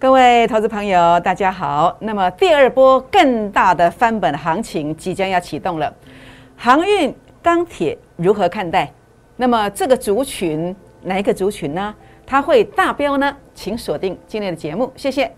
各位投资朋友，大家好。那么第二波更大的翻本行情即将要启动了，航运、钢铁如何看待？那么这个族群哪一个族群呢？它会大飙呢？请锁定今天的节目，谢谢。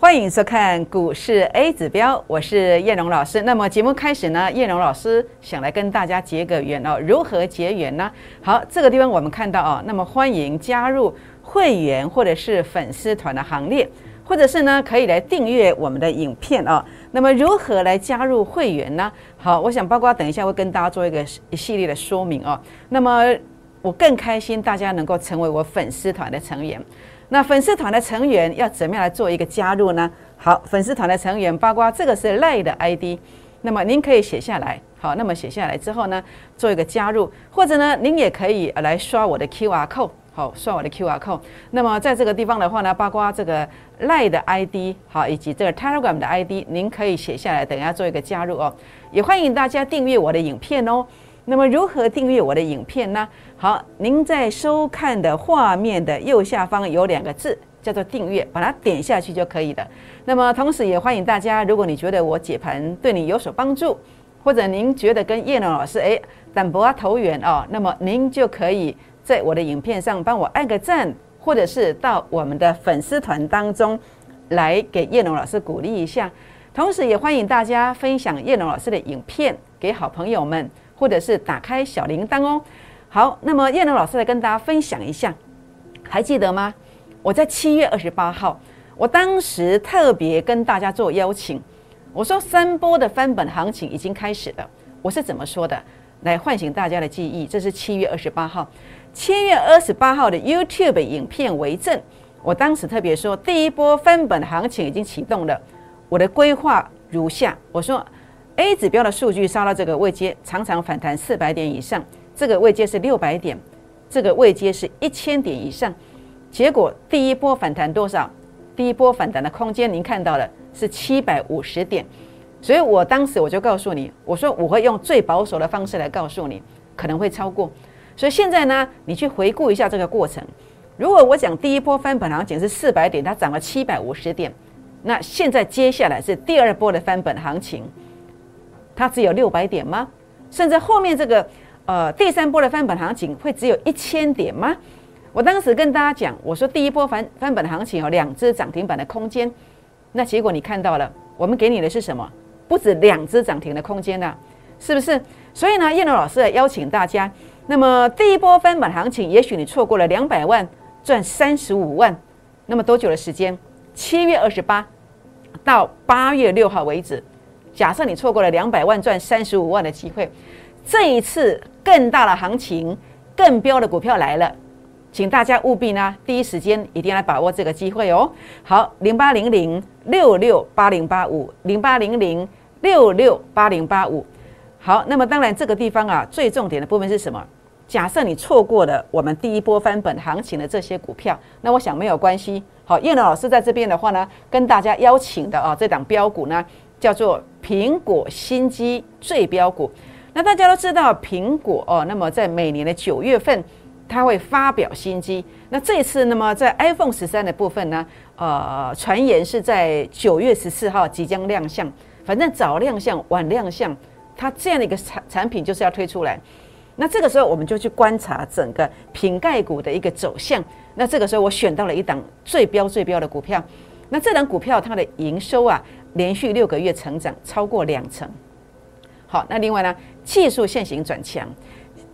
欢迎收看股市 A 指标，我是叶荣老师。那么节目开始呢，叶荣老师想来跟大家结个缘哦。如何结缘呢？好，这个地方我们看到哦，那么欢迎加入会员或者是粉丝团的行列，或者是呢可以来订阅我们的影片哦。那么如何来加入会员呢？好，我想包括等一下会跟大家做一个一系列的说明哦。那么我更开心大家能够成为我粉丝团的成员。那粉丝团的成员要怎么样来做一个加入呢？好，粉丝团的成员包括这个是赖的 ID，那么您可以写下来。好，那么写下来之后呢，做一个加入，或者呢，您也可以来刷我的 QR code。好，刷我的 QR code。那么在这个地方的话呢，包括这个赖的 ID，好，以及这个 Telegram 的 ID，您可以写下来，等一下做一个加入哦。也欢迎大家订阅我的影片哦。那么如何订阅我的影片呢？好，您在收看的画面的右下方有两个字，叫做订阅，把它点下去就可以了。那么同时也欢迎大家，如果你觉得我解盘对你有所帮助，或者您觉得跟叶龙老师诶淡薄啊投缘哦，那么您就可以在我的影片上帮我按个赞，或者是到我们的粉丝团当中来给叶龙老师鼓励一下。同时也欢迎大家分享叶龙老师的影片给好朋友们。或者是打开小铃铛哦。好，那么叶龙老师来跟大家分享一下，还记得吗？我在七月二十八号，我当时特别跟大家做邀请，我说三波的翻本行情已经开始了。我是怎么说的？来唤醒大家的记忆。这是七月二十八号，七月二十八号的 YouTube 影片为证。我当时特别说，第一波翻本行情已经启动了。我的规划如下，我说。A 指标的数据杀到这个位阶，常常反弹四百点以上。这个位阶是六百点，这个位阶是一千点以上。结果第一波反弹多少？第一波反弹的空间您看到了是七百五十点。所以我当时我就告诉你，我说我会用最保守的方式来告诉你，可能会超过。所以现在呢，你去回顾一下这个过程。如果我讲第一波翻本行情是四百点，它涨了七百五十点，那现在接下来是第二波的翻本行情。它只有六百点吗？甚至后面这个呃第三波的翻本行情会只有一千点吗？我当时跟大家讲，我说第一波翻翻本行情有两只涨停板的空间，那结果你看到了，我们给你的是什么？不止两只涨停的空间呢，是不是？所以呢，叶龙老师邀请大家，那么第一波翻本行情，也许你错过了两百万赚三十五万，那么多久的时间？七月二十八到八月六号为止。假设你错过了两百万赚三十五万的机会，这一次更大的行情、更标的股票来了，请大家务必呢第一时间一定要把握这个机会哦。好，零八零零六六八零八五，零八零零六六八零八五。好，那么当然这个地方啊，最重点的部分是什么？假设你错过了我们第一波翻本行情的这些股票，那我想没有关系。好，叶老师在这边的话呢，跟大家邀请的啊这档标股呢。叫做苹果新机最标股，那大家都知道苹果哦，那么在每年的九月份，它会发表新机。那这次，那么在 iPhone 十三的部分呢，呃，传言是在九月十四号即将亮相。反正早亮相晚亮相，它这样的一个产产品就是要推出来。那这个时候我们就去观察整个瓶盖股的一个走向。那这个时候我选到了一档最标最标的股票。那这档股票它的营收啊。连续六个月成长超过两成，好，那另外呢，技术线型转强，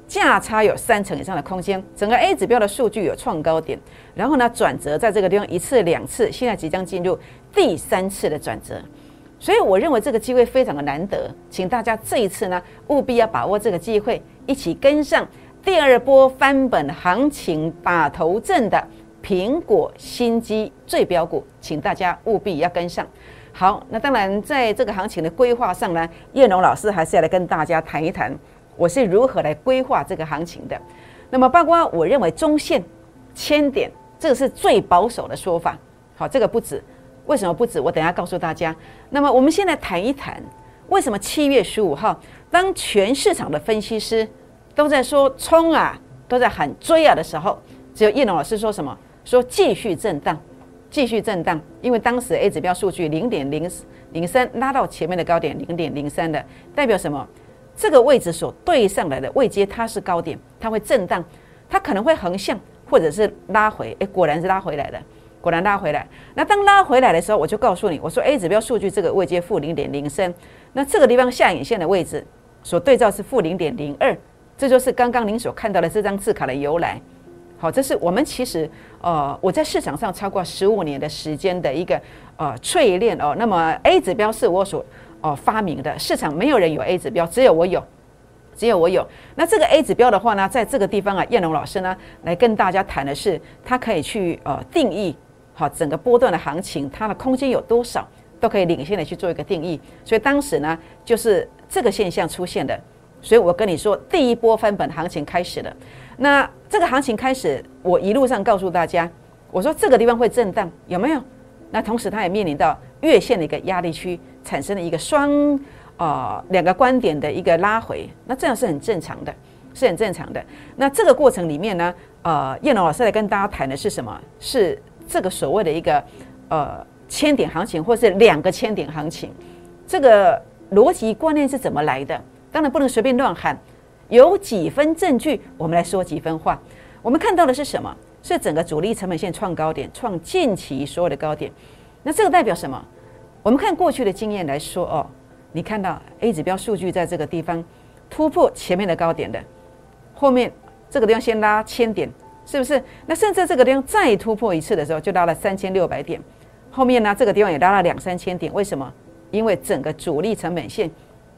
价差有三成以上的空间，整个 A 指标的数据有创高点，然后呢，转折在这个地方一次两次，现在即将进入第三次的转折，所以我认为这个机会非常的难得，请大家这一次呢，务必要把握这个机会，一起跟上第二波翻本行情把头阵的苹果新机最标股，请大家务必要跟上。好，那当然，在这个行情的规划上呢，叶龙老师还是要来跟大家谈一谈，我是如何来规划这个行情的。那么，包括我认为中线千点，这个是最保守的说法。好，这个不止，为什么不止？我等下告诉大家。那么我们现在谈一谈，为什么七月十五号，当全市场的分析师都在说冲啊，都在喊追啊的时候，只有叶龙老师说什么？说继续震荡，继续震荡，因为当时 A 指标数据零点零零三拉到前面的高点零点零三的，代表什么？这个位置所对上来的位阶，它是高点，它会震荡，它可能会横向或者是拉回。诶，果然是拉回来的，果然拉回来。那当拉回来的时候，我就告诉你，我说 A 指标数据这个位阶负零点零三，那这个地方下影线的位置所对照是负零点零二，这就是刚刚您所看到的这张字卡的由来。好，这是我们其实呃我在市场上超过十五年的时间的一个呃淬炼哦。那么 A 指标是我所哦，发明的市场没有人有 A 指标，只有我有，只有我有。那这个 A 指标的话呢，在这个地方啊，燕龙老师呢来跟大家谈的是，它可以去呃定义好整个波段的行情，它的空间有多少，都可以领先的去做一个定义。所以当时呢，就是这个现象出现的。所以我跟你说，第一波翻本行情开始了。那这个行情开始，我一路上告诉大家，我说这个地方会震荡，有没有？那同时它也面临到月线的一个压力区。产生了一个双啊两个观点的一个拉回，那这样是很正常的，是很正常的。那这个过程里面呢，呃，叶龙老师来跟大家谈的是什么？是这个所谓的一个呃千点行情，或是两个千点行情，这个逻辑观念是怎么来的？当然不能随便乱喊，有几分证据，我们来说几分话。我们看到的是什么？是整个主力成本线创高点，创近期所有的高点。那这个代表什么？我们看过去的经验来说哦，你看到 A 指标数据在这个地方突破前面的高点的，后面这个地方先拉千点，是不是？那甚至这个地方再突破一次的时候，就拉了三千六百点，后面呢这个地方也拉了两三千点，为什么？因为整个主力成本线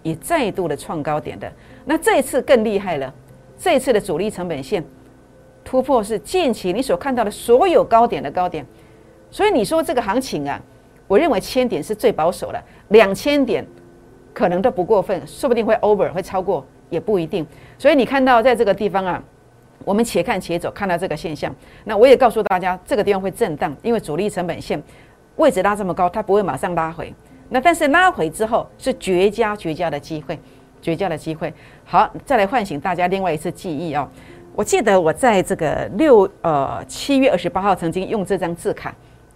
也再度的创高点的。那这一次更厉害了，这一次的主力成本线突破是近期你所看到的所有高点的高点，所以你说这个行情啊。我认为千点是最保守的，两千点可能都不过分，说不定会 over 会超过也不一定。所以你看到在这个地方啊，我们且看且走，看到这个现象。那我也告诉大家，这个地方会震荡，因为主力成本线位置拉这么高，它不会马上拉回。那但是拉回之后是绝佳绝佳的机会，绝佳的机会。好，再来唤醒大家另外一次记忆哦！我记得我在这个六呃七月二十八号曾经用这张字卡。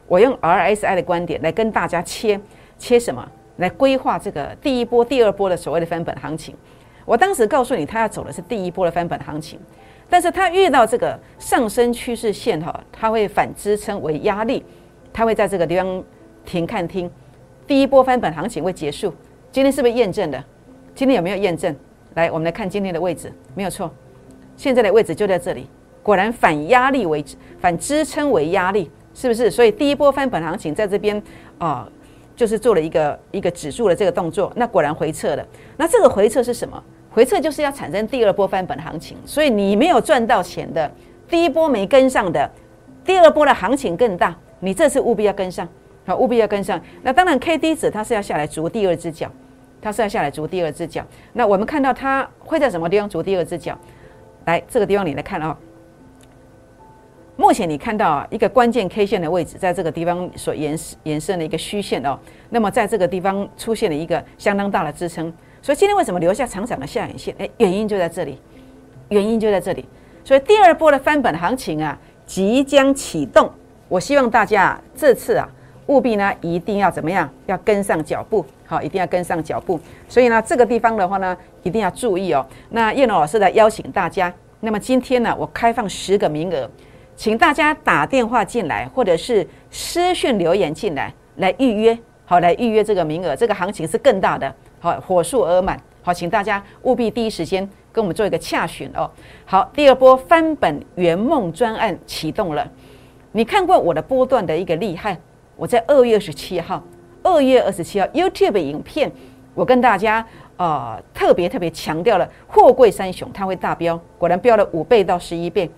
我用 RSI 的观点来跟大家切切什么？来规划这个第一波、第二波的所谓的翻本行情。我当时告诉你，他要走的是第一波的翻本行情，但是他遇到这个上升趋势线哈，它会反支撑为压力，它会在这个地方停看听，第一波翻本行情会结束。今天是不是验证的？今天有没有验证？来，我们来看今天的位置，没有错，现在的位置就在这里，果然反压力为反支撑为压力。是不是？所以第一波翻本行情在这边啊，就是做了一个一个指数的这个动作，那果然回撤了。那这个回撤是什么？回撤就是要产生第二波翻本行情。所以你没有赚到钱的，第一波没跟上的，第二波的行情更大，你这次务必要跟上，好，务必要跟上。那当然，K D 值它是要下来逐第二只脚，它是要下来逐第二只脚。那我们看到它会在什么地方逐第二只脚？来，这个地方你来看啊。目前你看到啊一个关键 K 线的位置，在这个地方所延延伸的一个虚线哦，那么在这个地方出现了一个相当大的支撑，所以今天为什么留下长长的下影线？哎，原因就在这里，原因就在这里。所以第二波的翻本行情啊，即将启动。我希望大家这次啊，务必呢一定要怎么样？要跟上脚步，好，一定要跟上脚步。所以呢，这个地方的话呢，一定要注意哦。那叶龙老师来邀请大家，那么今天呢，我开放十个名额。请大家打电话进来，或者是私讯留言进来，来预约，好，来预约这个名额。这个行情是更大的，好，火速而满，好，请大家务必第一时间跟我们做一个洽询哦。好，第二波翻本圆梦专案启动了。你看过我的波段的一个厉害？我在二月二十七号，二月二十七号 YouTube 影片，我跟大家呃特别特别强调了货柜三雄，它会大飙，果然飙了五倍到十一倍。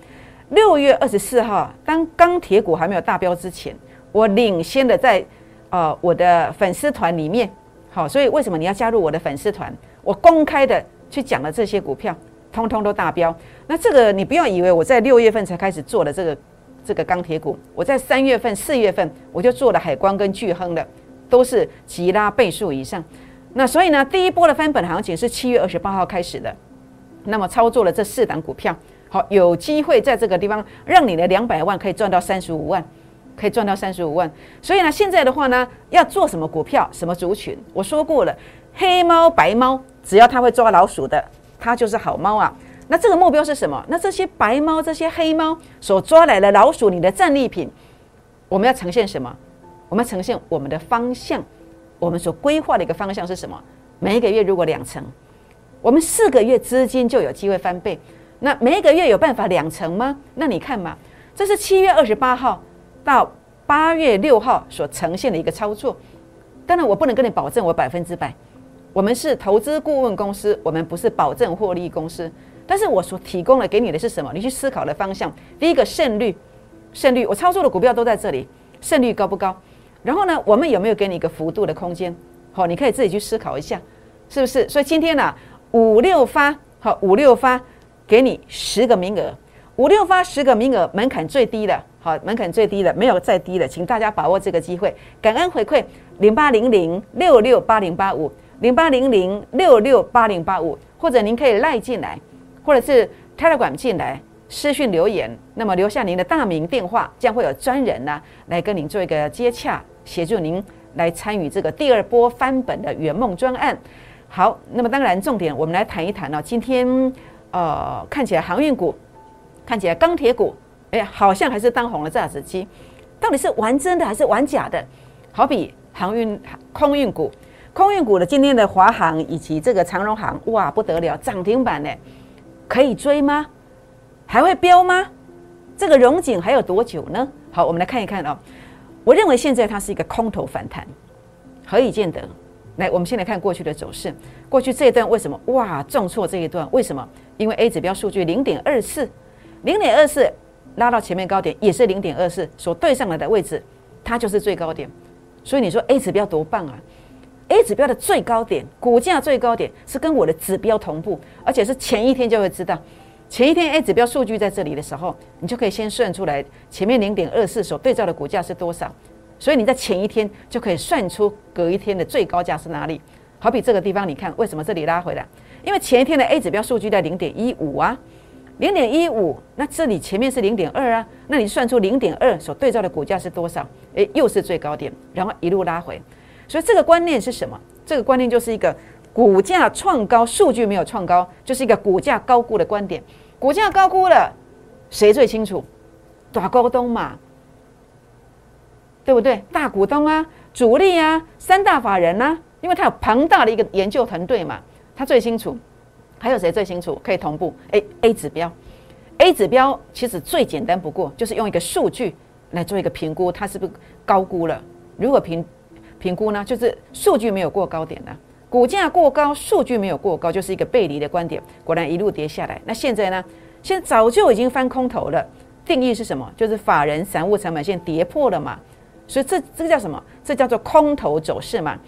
六月二十四号，当钢铁股还没有大飙之前，我领先的在呃我的粉丝团里面，好，所以为什么你要加入我的粉丝团？我公开的去讲了这些股票，通通都大飙。那这个你不要以为我在六月份才开始做的这个这个钢铁股，我在三月份、四月份我就做了海光跟巨亨的，都是急拉倍数以上。那所以呢，第一波的翻本行情是七月二十八号开始的。那么操作了这四档股票，好，有机会在这个地方让你的两百万可以赚到三十五万，可以赚到三十五万。所以呢，现在的话呢，要做什么股票、什么族群？我说过了，黑猫、白猫，只要它会抓老鼠的，它就是好猫啊。那这个目标是什么？那这些白猫、这些黑猫所抓来的老鼠，你的战利品，我们要呈现什么？我们要呈现我们的方向。我们所规划的一个方向是什么？每一个月如果两成，我们四个月资金就有机会翻倍。那每一个月有办法两成吗？那你看嘛，这是七月二十八号到八月六号所呈现的一个操作。当然，我不能跟你保证我百分之百。我们是投资顾问公司，我们不是保证获利公司。但是我所提供的给你的是什么？你去思考的方向。第一个胜率，胜率，我操作的股票都在这里，胜率高不高？然后呢，我们有没有给你一个幅度的空间？好，你可以自己去思考一下，是不是？所以今天呢，五六发，好，五六发，给你十个名额，五六发十个名额，门槛最低的，好，门槛最低的，没有再低的，请大家把握这个机会，感恩回馈零八零零六六八零八五零八零零六六八零八五，或者您可以赖进来，或者是 Telegram 进来。私讯留言，那么留下您的大名电话，将会有专人呢来跟您做一个接洽。协助您来参与这个第二波翻本的圆梦专案。好，那么当然重点，我们来谈一谈呢。今天呃，看起来航运股，看起来钢铁股，哎，好像还是当红的炸子鸡，到底是玩真的还是玩假的？好比航运空运股，空运股的今天的华航以及这个长荣航，哇，不得了，涨停板呢，可以追吗？还会飙吗？这个融景还有多久呢？好，我们来看一看哦。我认为现在它是一个空头反弹，何以见得？来，我们先来看过去的走势。过去这一段为什么哇重挫这一段？为什么？因为 A 指标数据零点二四，零点二四拉到前面高点也是零点二四，所对上来的位置，它就是最高点。所以你说 A 指标多棒啊？A 指标的最高点，股价最高点是跟我的指标同步，而且是前一天就会知道。前一天 A 指标数据在这里的时候，你就可以先算出来前面零点二四所对照的股价是多少，所以你在前一天就可以算出隔一天的最高价是哪里。好比这个地方，你看为什么这里拉回来？因为前一天的 A 指标数据在零点一五啊，零点一五，那这里前面是零点二啊，那你算出零点二所对照的股价是多少？诶，又是最高点，然后一路拉回。所以这个观念是什么？这个观念就是一个股价创高，数据没有创高，就是一个股价高估的观点。股价高估了，谁最清楚？大股东嘛，对不对？大股东啊，主力啊，三大法人呐，因为他有庞大的一个研究团队嘛，他最清楚。还有谁最清楚？可以同步？A A 指标，A 指标其实最简单不过，就是用一个数据来做一个评估，它是不是高估了？如果评评估呢，就是数据没有过高点呢？股价过高，数据没有过高，就是一个背离的观点。果然一路跌下来。那现在呢？现在早就已经翻空头了。定义是什么？就是法人散户成本线跌破了嘛。所以这这个叫什么？这叫做空头走势嘛。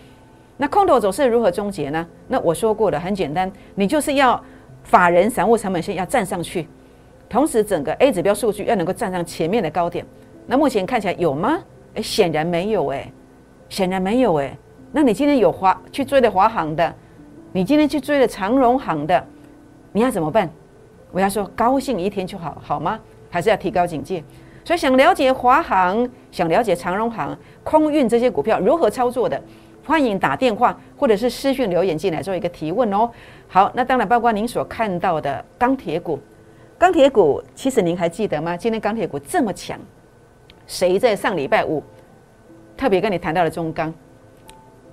那空头走势如何终结呢？那我说过了，很简单，你就是要法人散户成本线要站上去，同时整个 A 指标数据要能够站上前面的高点。那目前看起来有吗？诶，显然没有诶，显然没有诶。那你今天有华去追的华航的，你今天去追的长荣航的，你要怎么办？我要说高兴一天就好，好吗？还是要提高警戒？所以想了解华航，想了解长荣航、空运这些股票如何操作的，欢迎打电话或者是私讯留言进来做一个提问哦。好，那当然包括您所看到的钢铁股，钢铁股其实您还记得吗？今天钢铁股这么强，谁在上礼拜五特别跟你谈到了中钢？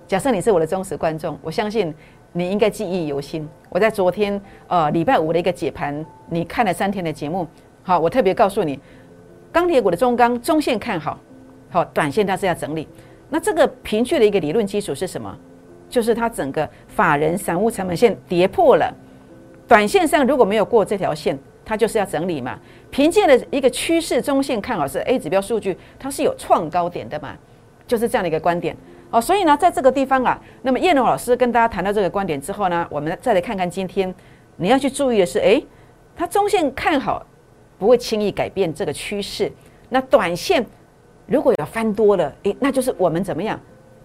假设你是我的忠实观众，我相信你应该记忆犹新。我在昨天呃礼拜五的一个解盘，你看了三天的节目，好，我特别告诉你，钢铁股的中钢中线看好，好，短线它是要整理。那这个平距的一个理论基础是什么？就是它整个法人散户成本线跌破了，短线上如果没有过这条线，它就是要整理嘛。凭借的一个趋势中线看好是 A 指标数据，它是有创高点的嘛，就是这样的一个观点。哦，所以呢，在这个地方啊，那么叶龙老师跟大家谈到这个观点之后呢，我们再来看看今天你要去注意的是，诶，它中线看好，不会轻易改变这个趋势。那短线如果要翻多了，诶，那就是我们怎么样？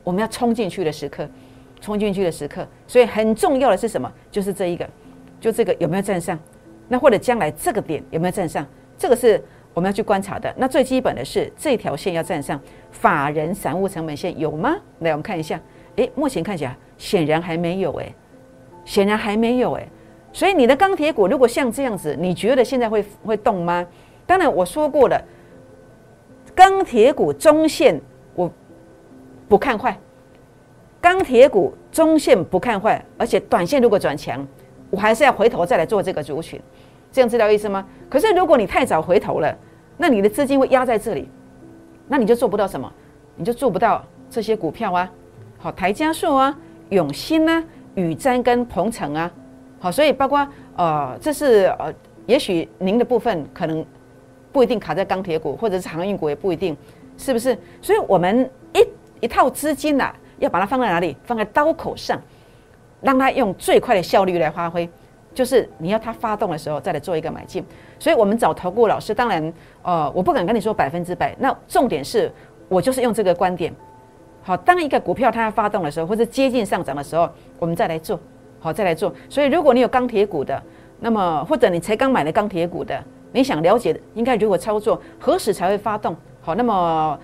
我们要冲进去的时刻，冲进去的时刻。所以很重要的是什么？就是这一个，就这个有没有站上？那或者将来这个点有没有站上？这个是我们要去观察的。那最基本的是这条线要站上，法人散户成本线有吗？来，我们看一下。诶，目前看起来显然还没有诶，显然还没有诶。所以你的钢铁股如果像这样子，你觉得现在会会动吗？当然我说过了，钢铁股中线我不看坏，钢铁股中线不看坏，而且短线如果转强，我还是要回头再来做这个族群，这样知道意思吗？可是如果你太早回头了，那你的资金会压在这里，那你就做不到什么，你就做不到这些股票啊。好，台加速啊，永兴啊，宇瞻跟鹏程啊，好，所以包括呃，这是呃，也许您的部分可能不一定卡在钢铁股，或者是航运股也不一定，是不是？所以我们一一套资金呐，要把它放在哪里？放在刀口上，让它用最快的效率来发挥。就是你要它发动的时候再来做一个买进。所以我们找投顾老师，当然呃，我不敢跟你说百分之百，那重点是我就是用这个观点。好，当一个股票它要发动的时候，或者接近上涨的时候，我们再来做，好，再来做。所以，如果你有钢铁股的，那么或者你才刚买的钢铁股的，你想了解应该如何操作，何时才会发动？好，那么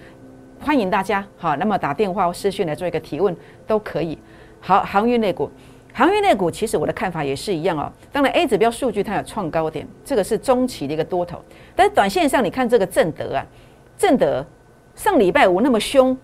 欢迎大家，好，那么打电话或私讯来做一个提问都可以。好，航运类股，航运类股其实我的看法也是一样哦。当然，A 指标数据它有创高点，这个是中期的一个多头，但是短线上你看这个正德啊，正德上礼拜五那么凶。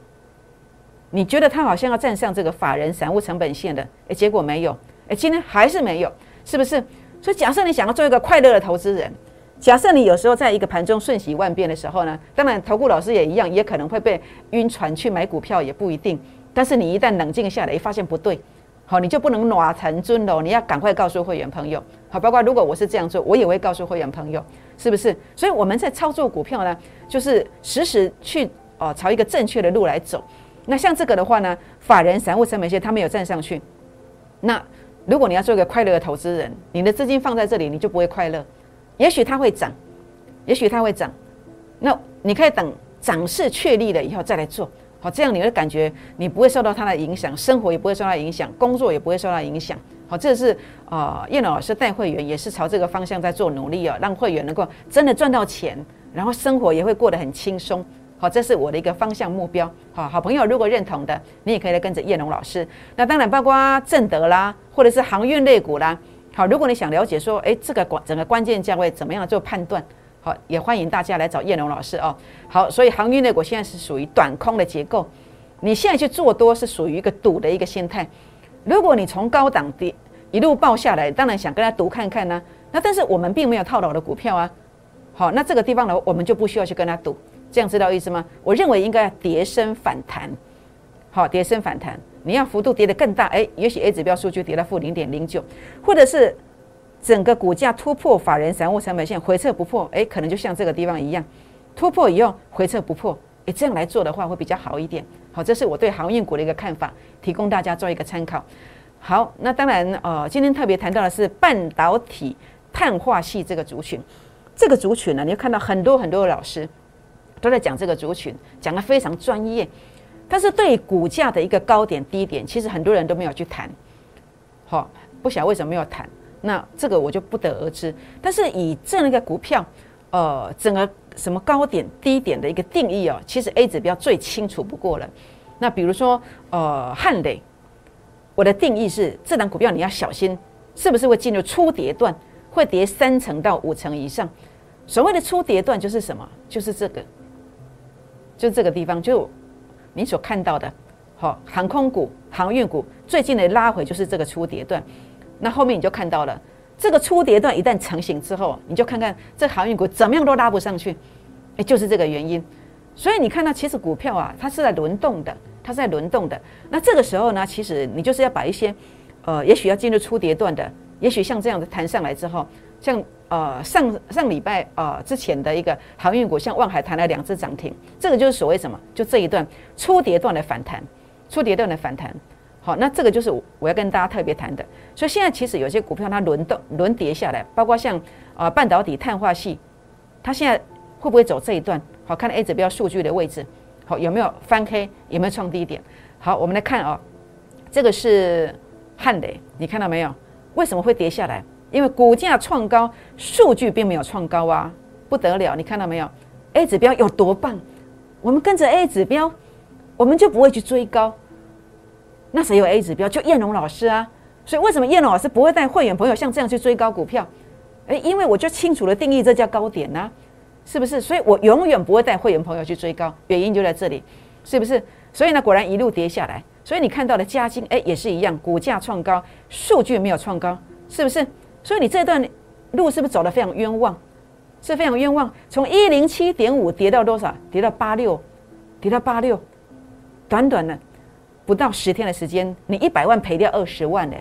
你觉得他好像要站上这个法人散户成本线的，诶，结果没有，诶，今天还是没有，是不是？所以假设你想要做一个快乐的投资人，假设你有时候在一个盘中瞬息万变的时候呢，当然投顾老师也一样，也可能会被晕船去买股票，也不一定。但是你一旦冷静下来，发现不对，好，你就不能暖成尊了，你要赶快告诉会员朋友，好，包括如果我是这样做，我也会告诉会员朋友，是不是？所以我们在操作股票呢，就是时时去哦朝一个正确的路来走。那像这个的话呢，法人散户成本线他没有站上去。那如果你要做一个快乐的投资人，你的资金放在这里，你就不会快乐。也许它会涨，也许它会涨。那你可以等涨势确立了以后再来做，好，这样你会感觉你不会受到它的影响，生活也不会受到影响，工作也不会受到影响。好，这是啊，叶老师带会员也是朝这个方向在做努力啊，让会员能够真的赚到钱，然后生活也会过得很轻松。好，这是我的一个方向目标。好，好朋友，如果认同的，你也可以来跟着叶龙老师。那当然，包括正德啦，或者是航运类股啦。好，如果你想了解说，哎，这个关整个关键价位怎么样做判断？好，也欢迎大家来找叶龙老师哦。好，所以航运类股现在是属于短空的结构，你现在去做多是属于一个赌的一个心态。如果你从高档跌一路爆下来，当然想跟他赌看看呢。那但是我们并没有套牢的股票啊。好，那这个地方呢，我们就不需要去跟他赌。这样知道意思吗？我认为应该要跌升反弹，好，跌升反弹。你要幅度跌得更大，哎，也许 A 指标数据跌到负零点零九，或者是整个股价突破法人散户成本线回撤不破，哎，可能就像这个地方一样，突破以后回撤不破，哎，这样来做的话会比较好一点。好，这是我对航运股的一个看法，提供大家做一个参考。好，那当然，呃，今天特别谈到的是半导体碳化系这个族群，这个族群呢，你要看到很多很多的老师。都在讲这个族群，讲的非常专业，但是对股价的一个高点低点，其实很多人都没有去谈。好，不晓得为什么没有谈，那这个我就不得而知。但是以这样一个股票，呃，整个什么高点低点的一个定义哦，其实 A 指标最清楚不过了。那比如说，呃，汉磊，我的定义是这档股票你要小心，是不是会进入初跌段，会跌三成到五成以上？所谓的初跌段就是什么？就是这个。就这个地方，就你所看到的，好，航空股、航运股最近的拉回就是这个初跌段。那后面你就看到了，这个初跌段一旦成型之后，你就看看这航运股怎么样都拉不上去，哎，就是这个原因。所以你看到，其实股票啊，它是在轮动的，它是在轮动的。那这个时候呢，其实你就是要把一些，呃，也许要进入初跌段的，也许像这样的弹上来之后，像。呃，上上礼拜呃之前的一个航运股，像望海弹了两只涨停，这个就是所谓什么？就这一段初跌段的反弹，初跌段的反弹。好，那这个就是我要跟大家特别谈的。所以现在其实有些股票它轮动轮跌下来，包括像啊半导体碳化系，它现在会不会走这一段？好看 A 指标数据的位置，好有没有翻 K，有没有创低点？好，我们来看哦，这个是汉雷，你看到没有？为什么会跌下来？因为股价创高，数据并没有创高啊，不得了！你看到没有？A 指标有多棒？我们跟着 A 指标，我们就不会去追高。那谁有 A 指标？就燕龙老师啊。所以为什么燕龙老师不会带会员朋友像这样去追高股票？诶，因为我就清楚的定义这叫高点呐，是不是？所以我永远不会带会员朋友去追高，原因就在这里，是不是？所以呢，果然一路跌下来。所以你看到的加金，哎，也是一样，股价创高，数据没有创高，是不是？所以你这段路是不是走得非常冤枉？是非常冤枉。从一零七点五跌到多少？跌到八六，跌到八六，短短的不到十天的时间，你一百万赔掉二十万呢，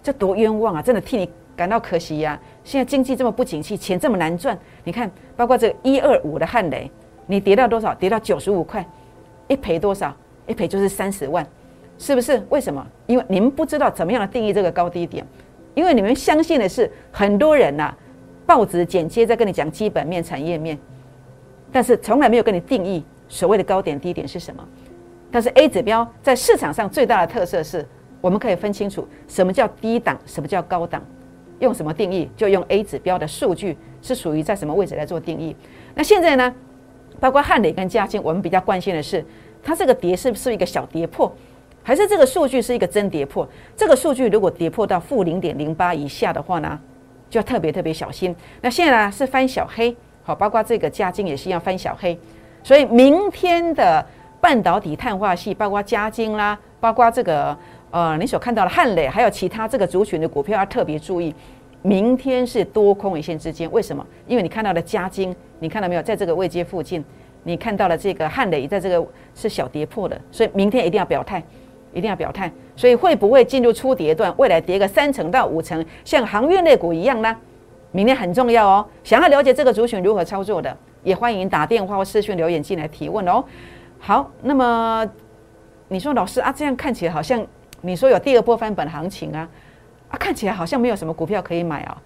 这多冤枉啊！真的替你感到可惜呀。现在经济这么不景气，钱这么难赚，你看，包括这个一二五的汉雷，你跌到多少？跌到九十五块。一赔多少？一赔就是三十万，是不是？为什么？因为你们不知道怎么样的定义这个高低点，因为你们相信的是很多人呐，报纸剪接在跟你讲基本面、产业面，但是从来没有跟你定义所谓的高点低点是什么。但是 A 指标在市场上最大的特色是，我们可以分清楚什么叫低档，什么叫高档，用什么定义？就用 A 指标的数据是属于在什么位置来做定义。那现在呢？包括汉磊跟嘉兴，我们比较关心的是，它这个跌是不是一个小跌破，还是这个数据是一个真跌破？这个数据如果跌破到负零点零八以下的话呢，就要特别特别小心。那现在呢是翻小黑，好，包括这个嘉金也是一样翻小黑，所以明天的半导体碳化系，包括嘉金啦，包括这个呃你所看到的汉磊，还有其他这个族群的股票要特别注意。明天是多空一线之间，为什么？因为你看到的加金，你看到没有，在这个位阶附近，你看到了这个汉磊，在这个是小跌破的，所以明天一定要表态，一定要表态。所以会不会进入初跌段？未来跌个三成到五成，像航运类股一样呢？明天很重要哦。想要了解这个族群如何操作的，也欢迎打电话或私讯留言进来提问哦。好，那么你说老师啊，这样看起来好像你说有第二波翻本行情啊？啊看起来好像没有什么股票可以买啊，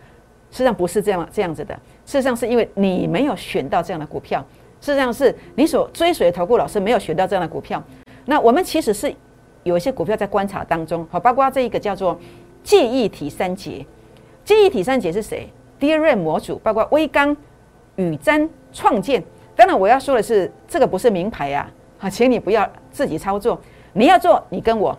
实上不是这样这样子的。事实上是因为你没有选到这样的股票，事实上是你所追随的投顾老师没有选到这样的股票。那我们其实是有一些股票在观察当中，好，包括这一个叫做记忆体三节。记忆体三节是谁？DRAM 模组，包括微刚、宇瞻、创建。当然我要说的是，这个不是名牌呀，好，请你不要自己操作。你要做，你跟我。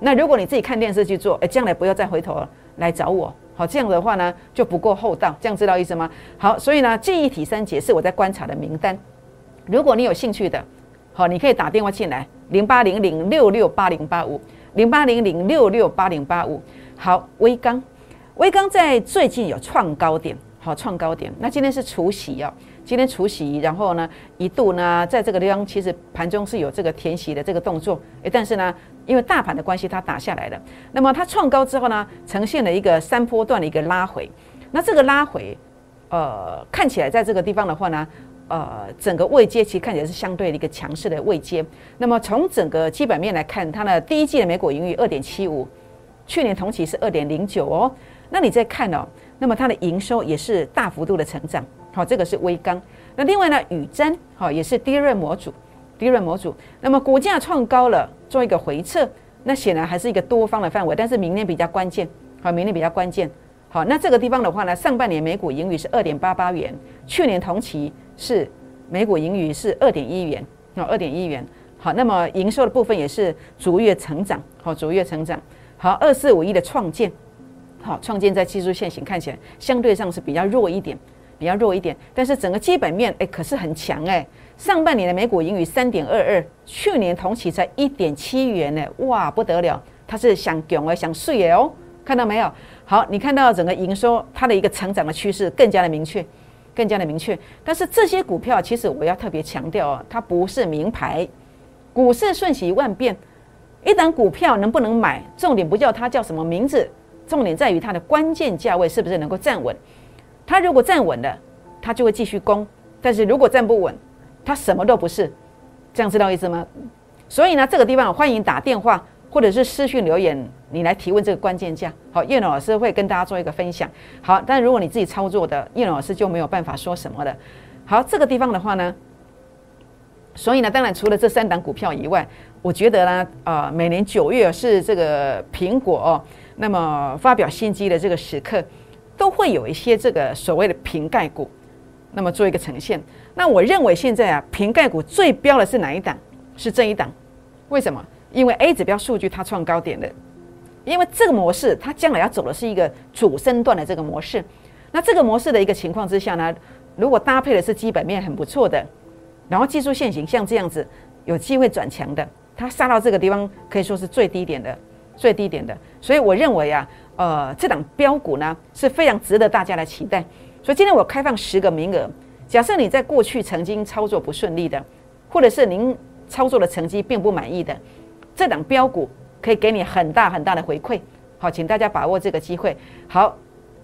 那如果你自己看电视去做，哎，将来不要再回头来找我，好，这样的话呢就不够厚道，这样知道意思吗？好，所以呢，记忆体三节是我在观察的名单，如果你有兴趣的，好，你可以打电话进来，零八零零六六八零八五，零八零零六六八零八五。好，微刚，微刚在最近有创高点，好，创高点。那今天是除夕哦。今天除夕，然后呢，一度呢，在这个地方其实盘中是有这个填息的这个动作，诶，但是呢，因为大盘的关系，它打下来了。那么它创高之后呢，呈现了一个三波段的一个拉回。那这个拉回，呃，看起来在这个地方的话呢，呃，整个位阶其实看起来是相对的一个强势的位阶。那么从整个基本面来看，它的第一季的美股盈余二点七五，去年同期是二点零九哦。那你再看哦，那么它的营收也是大幅度的成长。好，这个是微刚。那另外呢，宇瞻好也是低润模组，低润模组。那么股价创高了，做一个回撤，那显然还是一个多方的范围。但是明年比较关键，好，明年比较关键。好，那这个地方的话呢，上半年每股盈余是二点八八元，去年同期是每股盈余是二点一元，好，二点一元。好，那么营收的部分也是逐月成长，好，逐月成长。好，二四五一的创建，好，创建在技术线型看起来相对上是比较弱一点。比较弱一点，但是整个基本面哎可是很强哎。上半年的美股盈余三点二二，去年同期才一点七元呢，哇不得了，它是想囧而想碎耶哦，看到没有？好，你看到整个营收它的一个成长的趋势更加的明确，更加的明确。但是这些股票其实我要特别强调哦，它不是名牌，股市瞬息万变，一档股票能不能买，重点不叫它叫什么名字，重点在于它的关键价位是不是能够站稳。他如果站稳了，他就会继续攻；但是如果站不稳，他什么都不是。这样知道意思吗？所以呢，这个地方欢迎打电话或者是私讯留言，你来提问这个关键价。好，叶老师会跟大家做一个分享。好，但如果你自己操作的，叶老师就没有办法说什么了。好，这个地方的话呢，所以呢，当然除了这三档股票以外，我觉得呢，呃，每年九月是这个苹果，那么发表新机的这个时刻，都会有一些这个所谓的瓶盖股，那么做一个呈现。那我认为现在啊，瓶盖股最标的是哪一档？是这一档。为什么？因为 A 指标数据它创高点的，因为这个模式它将来要走的是一个主升段的这个模式。那这个模式的一个情况之下呢，如果搭配的是基本面很不错的，然后技术线型像这样子有机会转强的，它杀到这个地方可以说是最低点的，最低点的。所以我认为啊，呃，这档标股呢是非常值得大家来期待。所以今天我开放十个名额，假设你在过去曾经操作不顺利的，或者是您操作的成绩并不满意的，这档标股可以给你很大很大的回馈。好，请大家把握这个机会。好。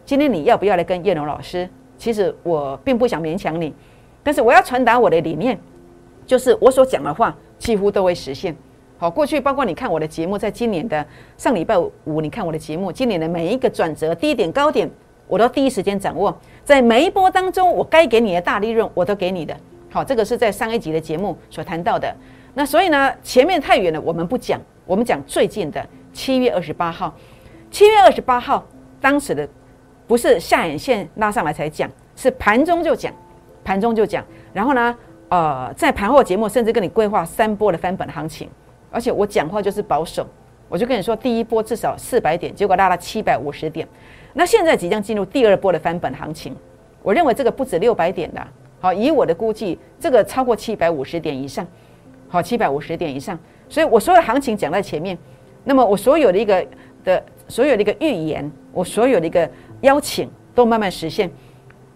今天你要不要来跟叶龙老师？其实我并不想勉强你，但是我要传达我的理念，就是我所讲的话几乎都会实现。好，过去包括你看我的节目，在今年的上礼拜五，你看我的节目，今年的每一个转折、低点、高点，我都第一时间掌握。在每一波当中，我该给你的大利润，我都给你的。好，这个是在上一集的节目所谈到的。那所以呢，前面太远了，我们不讲，我们讲最近的七月二十八号。七月二十八号，当时的。不是下影线拉上来才讲，是盘中就讲，盘中就讲。然后呢，呃，在盘后节目甚至跟你规划三波的翻本行情，而且我讲话就是保守，我就跟你说第一波至少四百点，结果拉了七百五十点。那现在即将进入第二波的翻本行情，我认为这个不止六百点的，好，以我的估计，这个超过七百五十点以上，好，七百五十点以上。所以我所有的行情讲在前面，那么我所有的一个的所有的一个预言，我所有的一个。邀请都慢慢实现。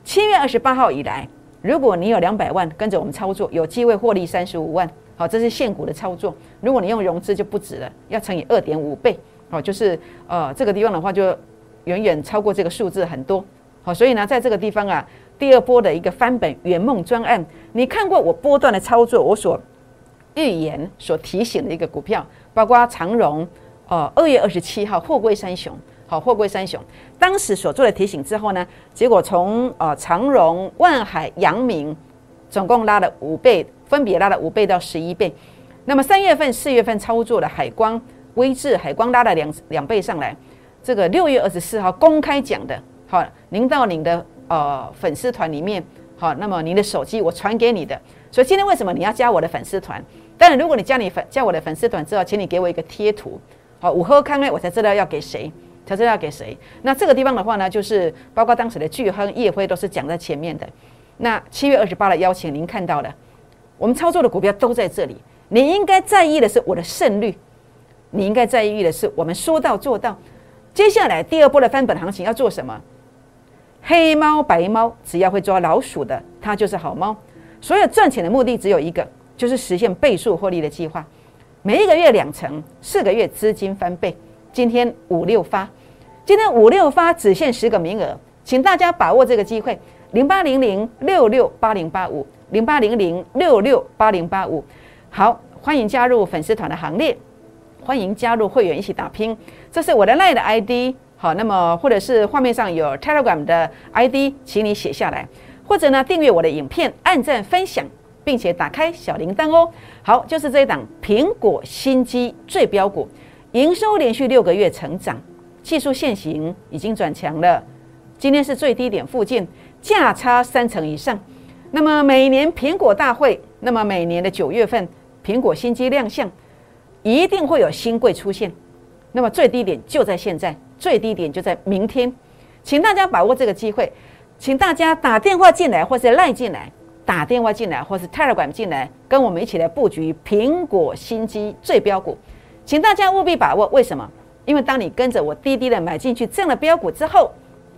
七月二十八号以来，如果你有两百万跟着我们操作，有机会获利三十五万。好，这是现股的操作。如果你用融资就不止了，要乘以二点五倍。好，就是呃这个地方的话，就远远超过这个数字很多。好，所以呢，在这个地方啊，第二波的一个翻本圆梦专案，你看过我波段的操作，我所预言、所提醒的一个股票，包括长荣，呃，二月二十七号货柜三雄。好，货柜三雄当时所做的提醒之后呢，结果从呃长荣、万海、阳明，总共拉了五倍，分别拉了五倍到十一倍。那么三月份、四月份操作的海光、威智、海光拉了两两倍上来。这个六月二十四号公开讲的，好，您到您的呃粉丝团里面，好，那么您的手机我传给你的。所以今天为什么你要加我的粉丝团？当然，如果你加你粉加我的粉丝团之后，请你给我一个贴图，好，我喝康呢，我才知道要给谁。才知道要给谁？那这个地方的话呢，就是包括当时的巨亨、叶辉都是讲在前面的。那七月二十八的邀请，您看到了，我们操作的股票都在这里。你应该在意的是我的胜率，你应该在意的是我们说到做到。接下来第二波的翻本行情要做什么？黑猫白猫，只要会抓老鼠的，它就是好猫。所有赚钱的目的只有一个，就是实现倍数获利的计划。每一个月两成，四个月资金翻倍。今天五六发，今天五六发只限十个名额，请大家把握这个机会。零八零零六六八零八五，零八零零六六八零八五。好，欢迎加入粉丝团的行列，欢迎加入会员一起打拼。这是我的 LINE 的 ID，好，那么或者是画面上有 Telegram 的 ID，请你写下来，或者呢订阅我的影片，按赞分享，并且打开小铃铛哦。好，就是这一档苹果新机最标股。营收连续六个月成长，技术线型已经转强了。今天是最低点附近，价差三成以上。那么每年苹果大会，那么每年的九月份苹果新机亮相，一定会有新贵出现。那么最低点就在现在，最低点就在明天，请大家把握这个机会，请大家打电话进来，或是赖进来，打电话进来，或是 Telegram 进来，跟我们一起来布局苹果新机最标股。请大家务必把握，为什么？因为当你跟着我滴滴的买进去这样的标股之后，